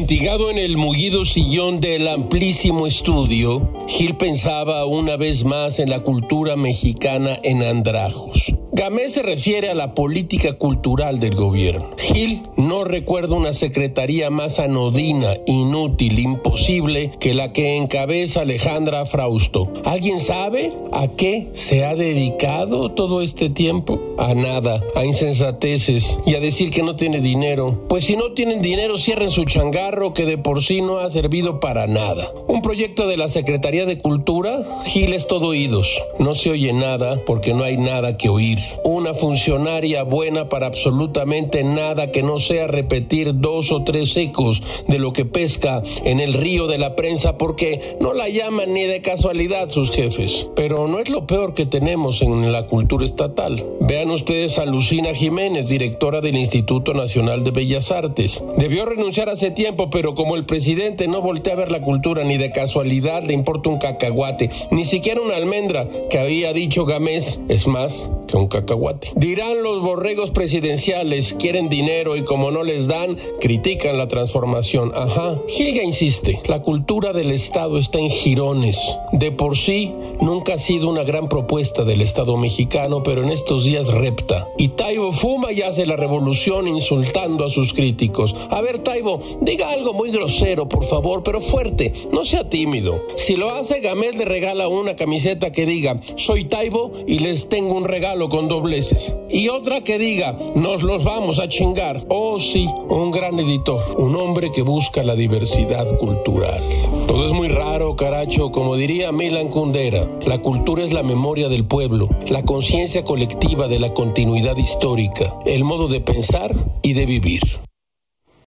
Amantigado en el mullido sillón del amplísimo estudio, Gil pensaba una vez más en la cultura mexicana en andrajos. Gamé se refiere a la política cultural del gobierno. Gil no recuerda una secretaría más anodina, inútil, imposible que la que encabeza Alejandra Frausto. ¿Alguien sabe a qué se ha dedicado todo este tiempo? A nada, a insensateces y a decir que no tiene dinero. Pues si no tienen dinero, cierren su changarro que de por sí no ha servido para nada. Un proyecto de la Secretaría de Cultura, Gil es todo oídos. No se oye nada porque no hay nada que oír una funcionaria buena para absolutamente nada que no sea repetir dos o tres ecos de lo que pesca en el río de la prensa porque no la llaman ni de casualidad sus jefes. Pero no es lo peor que tenemos en la cultura estatal. Vean ustedes a Lucina Jiménez, directora del Instituto Nacional de Bellas Artes. Debió renunciar hace tiempo, pero como el presidente no voltea a ver la cultura ni de casualidad le importa un cacahuate, ni siquiera una almendra que había dicho Gamés, es más un cacahuate. Dirán los borregos presidenciales, quieren dinero y como no les dan, critican la transformación. Ajá. Gilga insiste, la cultura del Estado está en jirones. De por sí, nunca ha sido una gran propuesta del Estado mexicano, pero en estos días repta. Y Taibo fuma y hace la revolución insultando a sus críticos. A ver, Taibo, diga algo muy grosero, por favor, pero fuerte, no sea tímido. Si lo hace, Gamel le regala una camiseta que diga, soy Taibo y les tengo un regalo con dobleces. Y otra que diga, nos los vamos a chingar. Oh sí, un gran editor, un hombre que busca la diversidad cultural. Todo es muy raro, caracho, como diría Milan Kundera. La cultura es la memoria del pueblo, la conciencia colectiva de la continuidad histórica, el modo de pensar y de vivir.